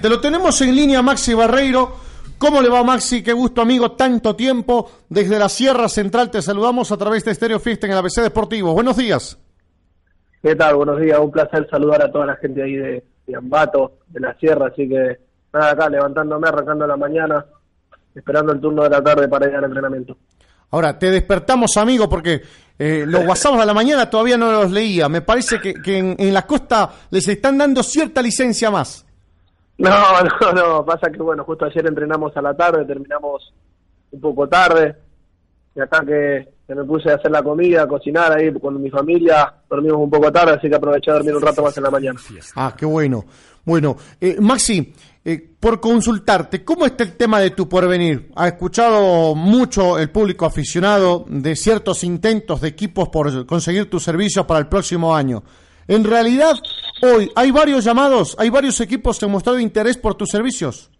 Te lo tenemos en línea, Maxi Barreiro. ¿Cómo le va, Maxi? Qué gusto, amigo. Tanto tiempo. Desde la Sierra Central te saludamos a través de Estéreo Fiesta en el ABC Deportivo. Buenos días. ¿Qué tal? Buenos días. Un placer saludar a toda la gente ahí de, de Ambato, de la Sierra. Así que, nada, acá levantándome, arrancando la mañana, esperando el turno de la tarde para ir al entrenamiento. Ahora, te despertamos, amigo, porque eh, los WhatsApp a la mañana todavía no los leía. Me parece que, que en, en la costa les están dando cierta licencia más. No, no, no, pasa que bueno, justo ayer entrenamos a la tarde, terminamos un poco tarde, y acá que, que me puse a hacer la comida, a cocinar ahí con mi familia, dormimos un poco tarde, así que aproveché a dormir un rato más en la mañana. Ah, qué bueno. Bueno, eh, Maxi, eh, por consultarte, ¿cómo está el tema de tu porvenir? Ha escuchado mucho el público aficionado de ciertos intentos de equipos por conseguir tus servicios para el próximo año. En realidad, hoy hay varios llamados, hay varios equipos que han mostrado interés por tus servicios.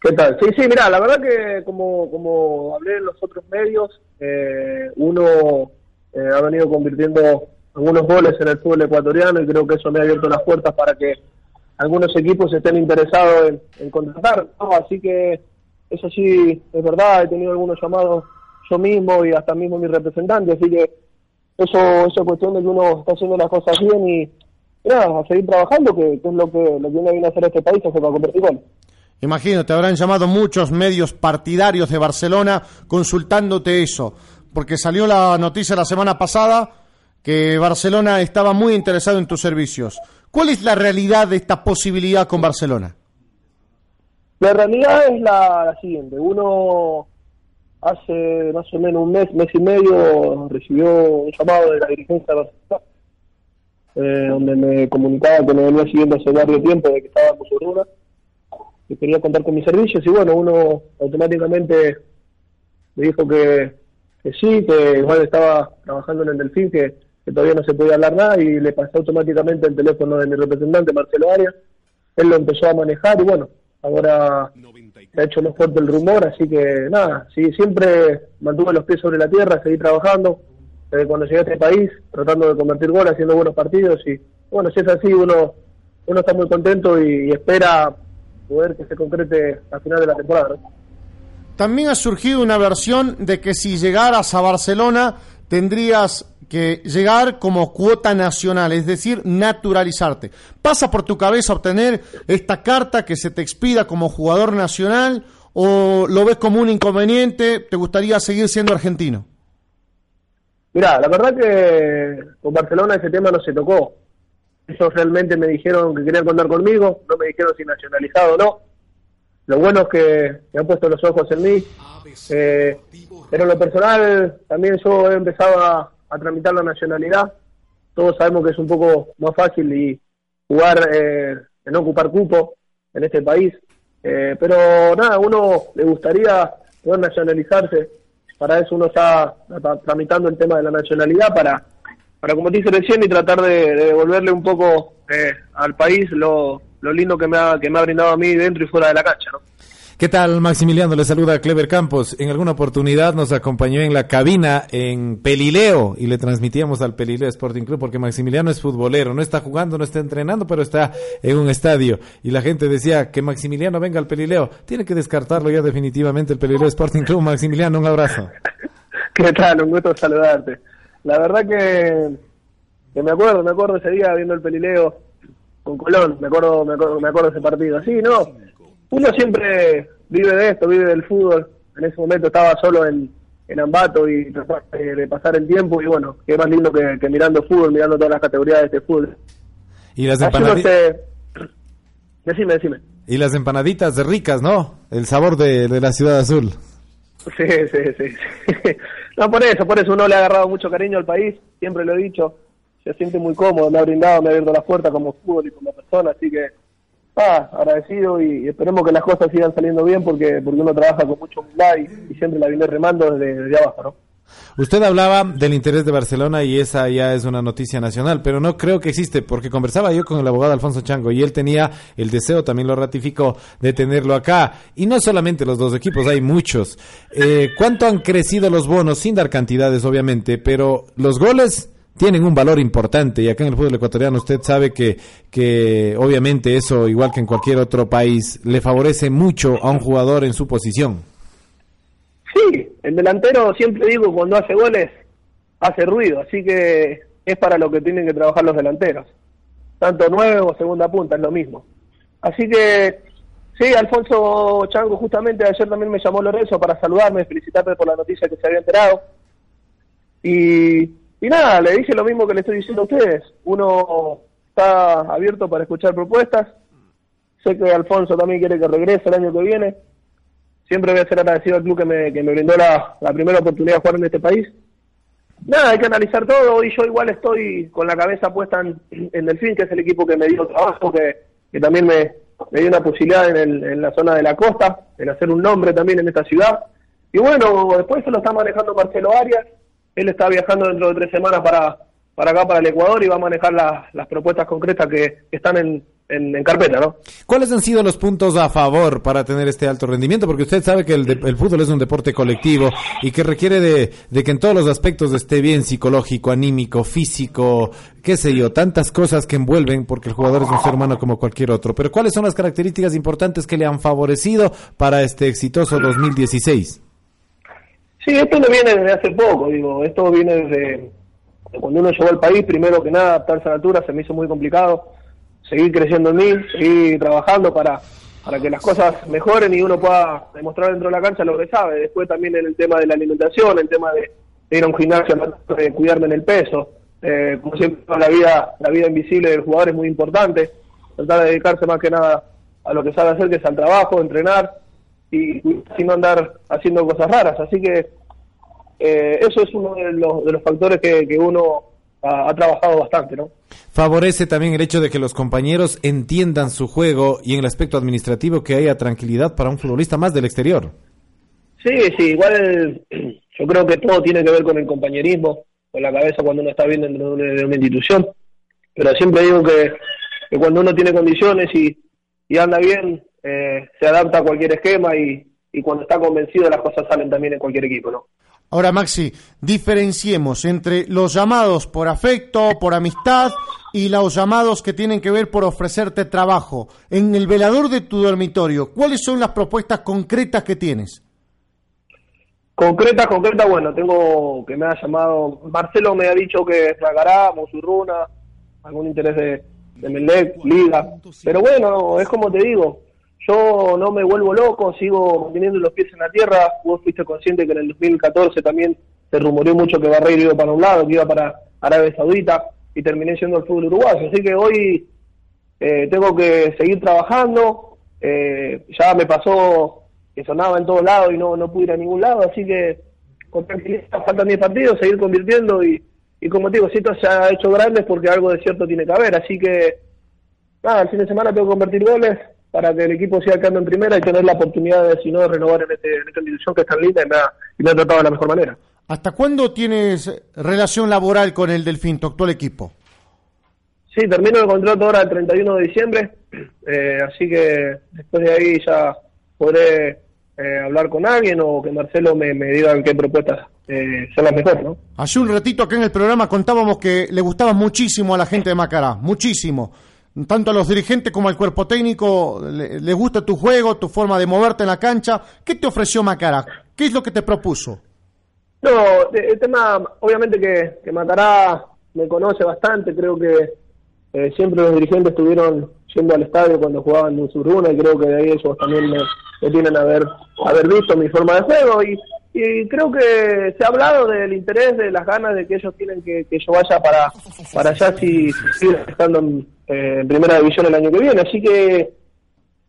¿Qué tal? Sí, sí, mira, la verdad que como, como hablé en los otros medios, eh, uno eh, ha venido convirtiendo algunos goles en el fútbol ecuatoriano y creo que eso me ha abierto las puertas para que algunos equipos estén interesados en, contratar. ¿no? Así que eso sí es verdad, he tenido algunos llamados yo mismo y hasta mismo mi representante, así que eso, eso es cuestión de que uno está haciendo las cosas bien y nada, a seguir trabajando, que, que es lo que, lo que uno viene a hacer a este país, hacer para convertir goles. Imagino, te habrán llamado muchos medios partidarios de Barcelona consultándote eso, porque salió la noticia la semana pasada que Barcelona estaba muy interesado en tus servicios. ¿Cuál es la realidad de esta posibilidad con Barcelona? La realidad es la, la siguiente. Uno hace más o menos un mes, mes y medio, recibió un llamado de la dirigencia de Barcelona, eh, donde me comunicaba que me venía siguiendo hace varios tiempo de que estaba en Musuruna, que quería contar con mis servicios y bueno, uno automáticamente me dijo que, sí, que igual estaba trabajando en el Delfín, que, que todavía no se podía hablar nada y le pasé automáticamente el teléfono de mi representante, Marcelo Arias. Él lo empezó a manejar y bueno, ahora se ha hecho más fuerte el rumor, así que nada, sí, siempre mantuve los pies sobre la tierra, seguí trabajando desde cuando llegué a este país, tratando de convertir goles, haciendo buenos partidos y bueno, si es así, uno, uno está muy contento y, espera poder que se concrete al final de la temporada. También ha surgido una versión de que si llegaras a Barcelona tendrías que llegar como cuota nacional, es decir, naturalizarte. ¿Pasa por tu cabeza obtener esta carta que se te expida como jugador nacional o lo ves como un inconveniente? ¿Te gustaría seguir siendo argentino? Mirá, la verdad que con Barcelona ese tema no se tocó. Ellos realmente me dijeron que querían contar conmigo, no me dijeron si nacionalizado o no. Lo bueno es que, que han puesto los ojos en mí. Eh, pero en lo personal, también yo he empezado a, a, tramitar la nacionalidad. Todos sabemos que es un poco más fácil y jugar, eh, ocupar cupo en este país. Eh, pero nada, uno le gustaría poder nacionalizarse. Para eso uno está tramitando el tema de la nacionalidad para, para como te dije recién, y tratar de, de devolverle un poco eh, al país lo, lo lindo que me, ha, que me ha brindado a mí dentro y fuera de la cancha. ¿no? ¿Qué tal, Maximiliano? Le saluda Clever Campos. En alguna oportunidad nos acompañó en la cabina en Pelileo y le transmitíamos al Pelileo Sporting Club porque Maximiliano es futbolero, no está jugando, no está entrenando, pero está en un estadio. Y la gente decía que Maximiliano venga al Pelileo. Tiene que descartarlo ya definitivamente el Pelileo Sporting Club. Maximiliano, un abrazo. ¿Qué tal? Un gusto saludarte. La verdad que, que me acuerdo, me acuerdo ese día viendo el Pelileo con Colón, me acuerdo, me acuerdo, me acuerdo ese partido. Sí, no, uno siempre vive de esto, vive del fútbol. En ese momento estaba solo en, en Ambato y trataba de, de, pasar el tiempo y bueno, qué más lindo que, que, mirando fútbol, mirando todas las categorías de este fútbol. Y las empanaditas... Se... Decime, decime. Y las empanaditas ricas, ¿no? El sabor de, de la ciudad azul. Sí, sí, sí, sí. No, por eso, por eso uno le ha agarrado mucho cariño al país, siempre lo he dicho. Se siente muy cómodo, me ha brindado, me ha abierto las puertas como fútbol y como persona, así que ah, agradecido y esperemos que las cosas sigan saliendo bien porque porque uno trabaja con mucho humildad y, siempre la viene remando desde, desde, abajo, ¿no? Usted hablaba del interés de Barcelona y esa ya es una noticia nacional, pero no creo que existe, porque conversaba yo con el abogado Alfonso Chango y él tenía el deseo, también lo ratificó, de tenerlo acá. Y no solamente los dos equipos, hay muchos. Eh, ¿Cuánto han crecido los bonos? Sin dar cantidades, obviamente, pero los goles tienen un valor importante y acá en el fútbol ecuatoriano usted sabe que, que obviamente eso, igual que en cualquier otro país, le favorece mucho a un jugador en su posición. Sí, el delantero siempre digo cuando hace goles hace ruido, así que es para lo que tienen que trabajar los delanteros. Tanto nuevo o segunda punta es lo mismo. Así que sí, Alfonso Chango justamente ayer también me llamó Lorenzo para saludarme, felicitarme por la noticia que se había enterado. Y, y nada, le dije lo mismo que le estoy diciendo a ustedes. Uno está abierto para escuchar propuestas. Sé que Alfonso también quiere que regrese el año que viene. Siempre voy a ser agradecido al club que me, que me brindó la, la primera oportunidad de jugar en este país. Nada, hay que analizar todo y yo igual estoy con la cabeza puesta en, en Delfín, que es el equipo que me dio trabajo, que, que también me, me dio una posibilidad en, el, en la zona de la costa, en hacer un nombre también en esta ciudad. Y bueno, después se lo está manejando Marcelo Arias, él está viajando dentro de tres semanas para, para acá, para el Ecuador, y va a manejar la- las propuestas concretas que están en, en, en carpeta, ¿no? ¿Cuáles han sido los puntos a favor para tener este alto rendimiento? Porque usted sabe que el, de- el fútbol es un deporte colectivo y que requiere de, de que en todos los aspectos esté bien psicológico, anímico, físico, qué sé yo, tantas cosas que envuelven porque el jugador es un ser humano como cualquier otro. Pero ¿cuáles son las características importantes que le han favorecido para este exitoso 2016? Sí, esto no viene desde hace poco, digo, esto viene desde de cuando uno llegó al país, primero que nada, adaptarse a la altura se me hizo muy complicado, seguir creciendo en mí, seguir trabajando para, para que las cosas mejoren y uno pueda demostrar dentro de la cancha lo que sabe. Después también en el tema de la alimentación, el tema de, de ir a un gimnasio, de cuidarme en el peso, eh, como siempre la vida, la vida invisible del jugador es muy importante, tratar de dedicarse más que nada a lo que sabe hacer, que es al trabajo, entrenar y, no andar haciendo cosas raras. Así que eh, eso es uno de los, de los factores que, que uno ha, ha trabajado bastante, ¿no? Favorece también el hecho de que los compañeros entiendan su juego y en el aspecto administrativo que haya tranquilidad para un futbolista más del exterior. Sí, sí, igual yo creo que todo tiene que ver con el compañerismo, con la cabeza cuando uno está bien dentro de una, de una institución, pero siempre digo que, que cuando uno tiene condiciones y, y anda bien, eh, se adapta a cualquier esquema y, y cuando está convencido las cosas salen también en cualquier equipo, ¿no? Ahora, Maxi, diferenciemos entre los llamados por afecto, por amistad y los llamados que tienen que ver por ofrecerte trabajo. En el velador de tu dormitorio, ¿cuáles son las propuestas concretas que tienes? Concreta, concreta, bueno, tengo que me ha llamado, Marcelo me ha dicho que Fragará, Monsurruna, algún interés de, de Melec, Liga, pero bueno, es como te digo, yo no me vuelvo loco, sigo manteniendo los pies en la tierra, vos fuiste consciente que en el 2014 también se rumoreó mucho que Barreiro iba para un lado, que iba para Arabia Saudita, y terminé siendo el fútbol uruguayo, así que hoy eh, tengo que seguir trabajando, eh, ya me pasó que sonaba en todos lados y no, no pude ir a ningún lado, así que con tranquilidad faltan 10 partidos, seguir convirtiendo y, y como te digo, si esto se ha hecho grande es porque algo de cierto tiene que haber, así que nada, el fin de semana tengo que convertir goles para que el equipo siga quedando en primera y tener la oportunidad de, si no, de renovar en, este, en esta institución que es tan linda y me, ha, y me ha tratado de la mejor manera. ¿Hasta cuándo tienes relación laboral con el Delfín, tu actual equipo? Sí, termino el contrato ahora el 31 de diciembre, eh, así que después de ahí ya podré eh, hablar con alguien o que Marcelo me, me diga qué propuestas eh, son las mejores, ¿no? Hace un ratito acá en el programa contábamos que le gustabas muchísimo a la gente de Macará, muchísimo. Tanto a los dirigentes como al cuerpo técnico, le, le gusta tu juego, tu forma de moverte en la cancha. ¿Qué te ofreció Macará? ¿Qué es lo que te propuso? No, el tema, obviamente que, que Macará me conoce bastante, creo que eh, siempre los dirigentes estuvieron yendo al estadio cuando jugaban en Suruna y creo que de ahí ellos también me, me tienen a haber, haber visto mi forma de juego y, y creo que se ha hablado del interés, de las ganas de que ellos tienen que, que yo vaya para, para allá si sigue estando en, eh, en primera división el año que viene, así que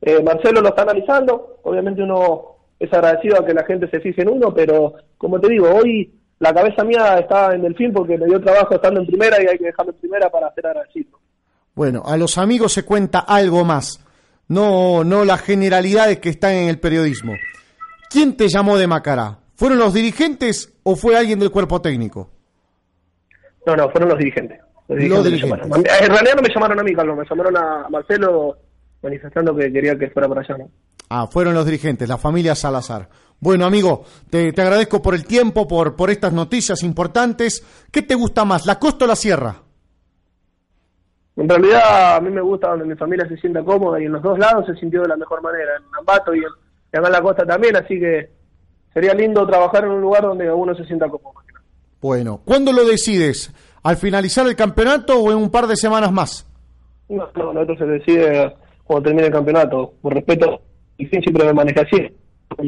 eh, Marcelo lo está analizando, obviamente uno es agradecido a que la gente se fije en uno, pero como te digo, hoy la cabeza mía está en Delfín porque me dio trabajo estando en primera y hay que dejarlo en primera para ser agradecido. Bueno, a los amigos se cuenta algo más, no, no las generalidades que están en el periodismo. ¿Quién te llamó de Macará? ¿Fueron los dirigentes o fue alguien del cuerpo técnico? No, no, fueron los dirigentes. Me llamaron. En realidad no me llamaron a mí, Carlos, me llamaron a Marcelo manifestando que quería que fuera para allá. ¿no? Ah, fueron los dirigentes, la familia Salazar. Bueno, amigo, te, te agradezco por el tiempo, por, por estas noticias importantes. ¿Qué te gusta más, la costa o la sierra? En realidad a mí me gusta donde mi familia se sienta cómoda y en los dos lados se sintió de la mejor manera, en Ambato y, en, y acá en la costa también, así que sería lindo trabajar en un lugar donde uno se sienta cómodo. Bueno, ¿cuándo lo decides? ¿Al finalizar el campeonato o en un par de semanas más? No, no, nosotros se decide cuando termine el campeonato. Por respeto, y fin siempre me maneja así. Con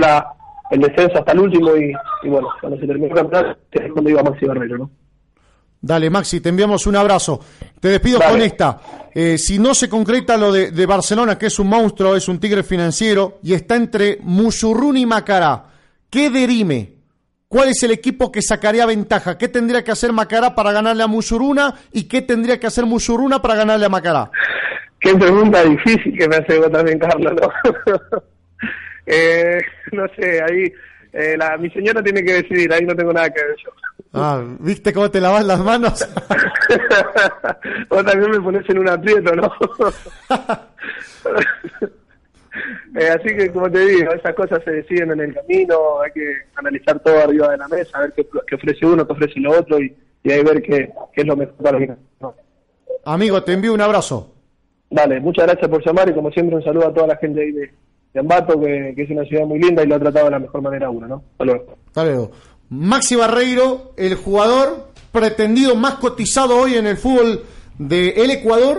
la, el descenso hasta el último y, y bueno, cuando se termine el campeonato es cuando iba Maxi Barrero, ¿no? Dale, Maxi, te enviamos un abrazo. Te despido Dale. con esta. Eh, si no se concreta lo de, de Barcelona, que es un monstruo, es un tigre financiero, y está entre Musurrún y Macará, ¿qué derime? ¿Cuál es el equipo que sacaría ventaja? ¿Qué tendría que hacer Macará para ganarle a Musuruna? ¿Y qué tendría que hacer Musuruna para ganarle a Macará? Qué pregunta difícil que me hace vos también, Carlos, ¿no? eh, no sé, ahí eh, la, mi señora tiene que decidir, ahí no tengo nada que ver yo. Ah, ¿viste cómo te lavas las manos? Vos también me pones en un aprieto, ¿no? Eh, así que, como te digo, esas cosas se deciden en el camino, hay que analizar todo arriba de la mesa, ver qué, qué ofrece uno, qué ofrece lo otro y, y ahí ver qué, qué es lo mejor para mí. No. Amigo, te envío un abrazo. Dale, muchas gracias por llamar y como siempre un saludo a toda la gente ahí de, de Ambato, que, que es una ciudad muy linda y lo ha tratado de la mejor manera a uno, ¿no? Hasta luego. Hasta luego. Maxi Barreiro, el jugador pretendido más cotizado hoy en el fútbol del Ecuador.